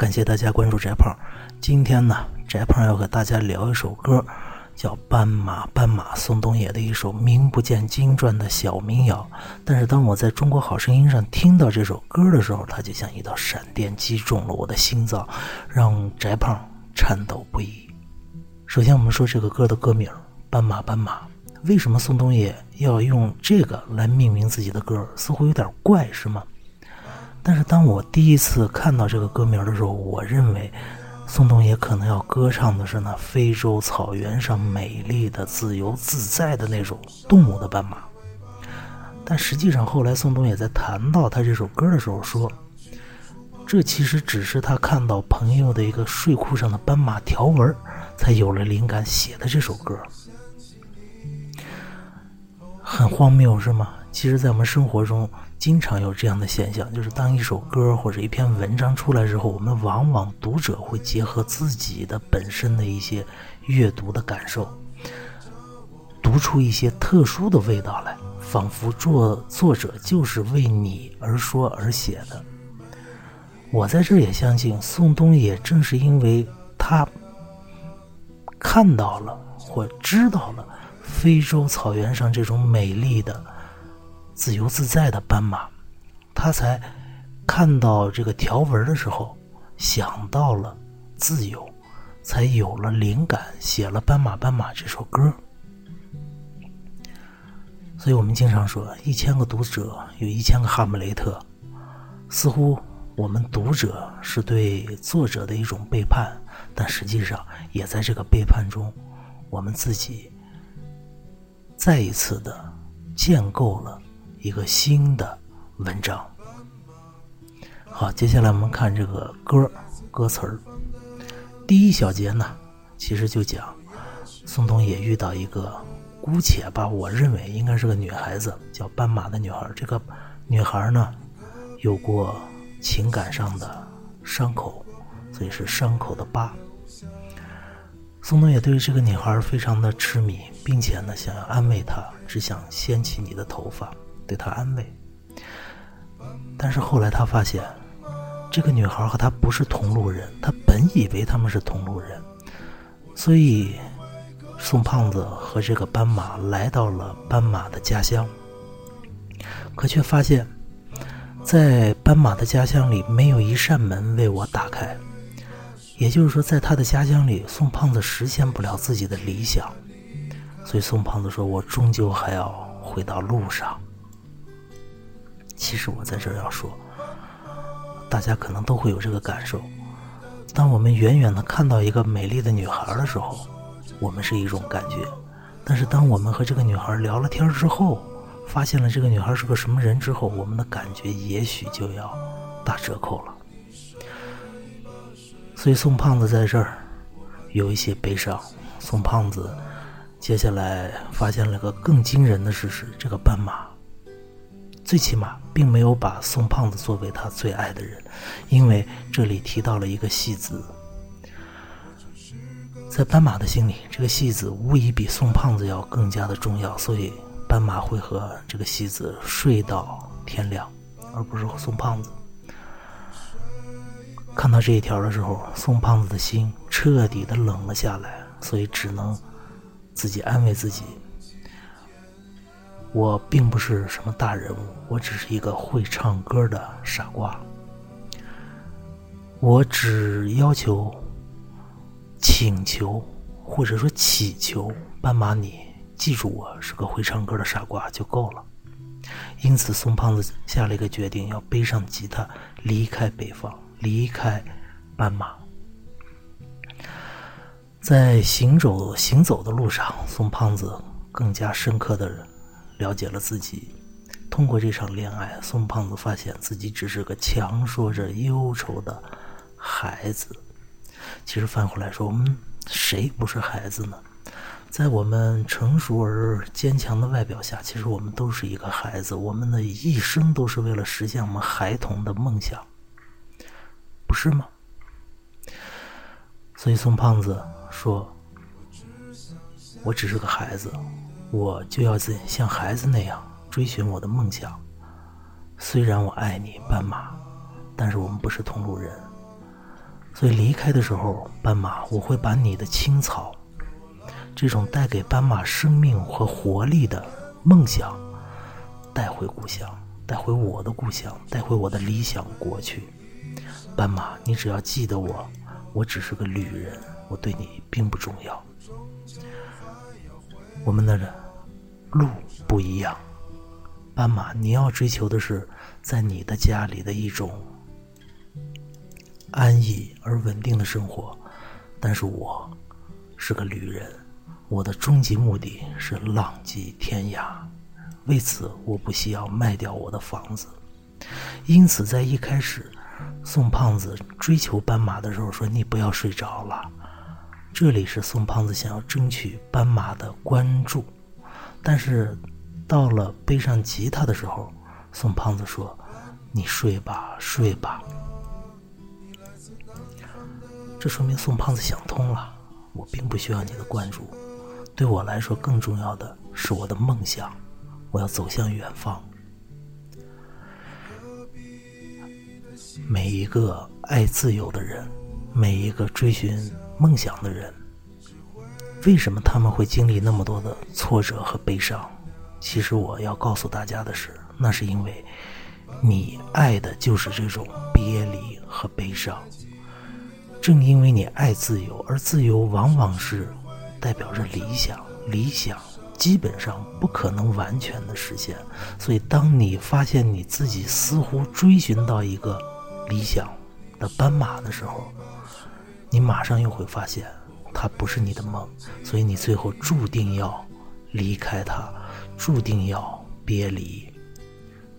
感谢大家关注翟胖。今天呢，翟胖要和大家聊一首歌，叫《斑马斑马》，宋冬野的一首名不见经传的小民谣。但是当我在中国好声音上听到这首歌的时候，它就像一道闪电击中了我的心脏，让翟胖颤抖不已。首先，我们说这个歌的歌名《斑马斑马》，为什么宋冬野要用这个来命名自己的歌？似乎有点怪，是吗？但是当我第一次看到这个歌名的时候，我认为宋冬野可能要歌唱的是那非洲草原上美丽的、自由自在的那种动物的斑马。但实际上，后来宋冬野在谈到他这首歌的时候说，这其实只是他看到朋友的一个睡裤上的斑马条纹，才有了灵感写的这首歌。很荒谬，是吗？其实，在我们生活中，经常有这样的现象，就是当一首歌或者一篇文章出来之后，我们往往读者会结合自己的本身的一些阅读的感受，读出一些特殊的味道来，仿佛作作者就是为你而说而写的。我在这也相信，宋冬野正是因为他看到了或知道了非洲草原上这种美丽的。自由自在的斑马，他才看到这个条纹的时候，想到了自由，才有了灵感，写了《斑马斑马》这首歌。所以我们经常说，一千个读者有一千个哈姆雷特，似乎我们读者是对作者的一种背叛，但实际上也在这个背叛中，我们自己再一次的建构了。一个新的文章。好，接下来我们看这个歌歌词儿。第一小节呢，其实就讲宋冬野遇到一个姑且吧，我认为应该是个女孩子，叫斑马的女孩。这个女孩呢，有过情感上的伤口，所以是伤口的疤。宋冬野对这个女孩非常的痴迷，并且呢，想要安慰她，只想掀起你的头发。对他安慰，但是后来他发现，这个女孩和他不是同路人。他本以为他们是同路人，所以宋胖子和这个斑马来到了斑马的家乡，可却发现，在斑马的家乡里没有一扇门为我打开。也就是说，在他的家乡里，宋胖子实现不了自己的理想，所以宋胖子说：“我终究还要回到路上。”其实我在这儿要说，大家可能都会有这个感受。当我们远远的看到一个美丽的女孩的时候，我们是一种感觉；但是当我们和这个女孩聊了天之后，发现了这个女孩是个什么人之后，我们的感觉也许就要打折扣了。所以宋胖子在这儿有一些悲伤。宋胖子接下来发现了个更惊人的事实：这个斑马。最起码并没有把宋胖子作为他最爱的人，因为这里提到了一个戏子，在斑马的心里，这个戏子无疑比宋胖子要更加的重要，所以斑马会和这个戏子睡到天亮，而不是和宋胖子。看到这一条的时候，宋胖子的心彻底的冷了下来，所以只能自己安慰自己。我并不是什么大人物，我只是一个会唱歌的傻瓜。我只要求、请求或者说祈求斑马你记住我是个会唱歌的傻瓜就够了。因此，宋胖子下了一个决定，要背上吉他离开北方，离开斑马。在行走行走的路上，宋胖子更加深刻的。了解了自己，通过这场恋爱，宋胖子发现自己只是个强说着忧愁的孩子。其实反过来说，我们谁不是孩子呢？在我们成熟而坚强的外表下，其实我们都是一个孩子。我们的一生都是为了实现我们孩童的梦想，不是吗？所以宋胖子说：“我只是个孩子。”我就要像像孩子那样追寻我的梦想。虽然我爱你，斑马，但是我们不是同路人。所以离开的时候，斑马，我会把你的青草，这种带给斑马生命和活力的梦想，带回故乡，带回我的故乡，带回我的理想国去。斑马，你只要记得我，我只是个旅人，我对你并不重要。我们的人路不一样，斑马，你要追求的是在你的家里的一种。安逸而稳定的生活，但是我是个旅人，我的终极目的是浪迹天涯。为此，我不惜要卖掉我的房子。因此，在一开始，宋胖子追求斑马的时候说：“你不要睡着了。”这里是宋胖子想要争取斑马的关注。但是，到了背上吉他的时候，宋胖子说：“你睡吧，睡吧。”这说明宋胖子想通了，我并不需要你的关注，对我来说更重要的是我的梦想，我要走向远方。每一个爱自由的人，每一个追寻梦想的人，为什么他们会经历那么多的挫折和悲伤？其实我要告诉大家的是，那是因为你爱的就是这种别离和悲伤。正因为你爱自由，而自由往往是代表着理想，理想基本上不可能完全的实现。所以，当你发现你自己似乎追寻到一个理想的斑马的时候，你马上又会发现它不是你的梦，所以你最后注定要离开它，注定要别离。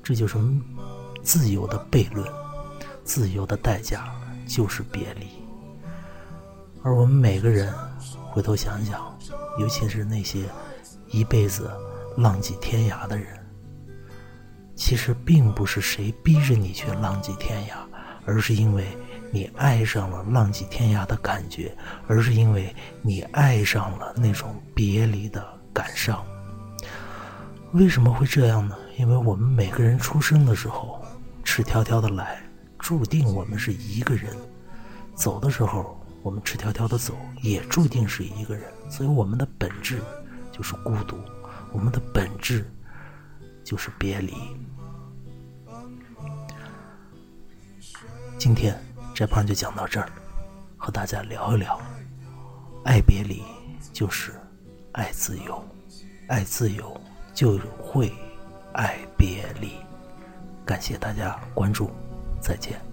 这就是自由的悖论，自由的代价就是别离。而我们每个人回头想想，尤其是那些一辈子浪迹天涯的人，其实并不是谁逼着你去浪迹天涯，而是因为你爱上了浪迹天涯的感觉，而是因为你爱上了那种别离的感伤。为什么会这样呢？因为我们每个人出生的时候赤条条的来，注定我们是一个人，走的时候。我们赤条条的走，也注定是一个人，所以我们的本质就是孤独，我们的本质就是别离。今天这盘就讲到这儿，和大家聊一聊，爱别离就是爱自由，爱自由就会爱别离。感谢大家关注，再见。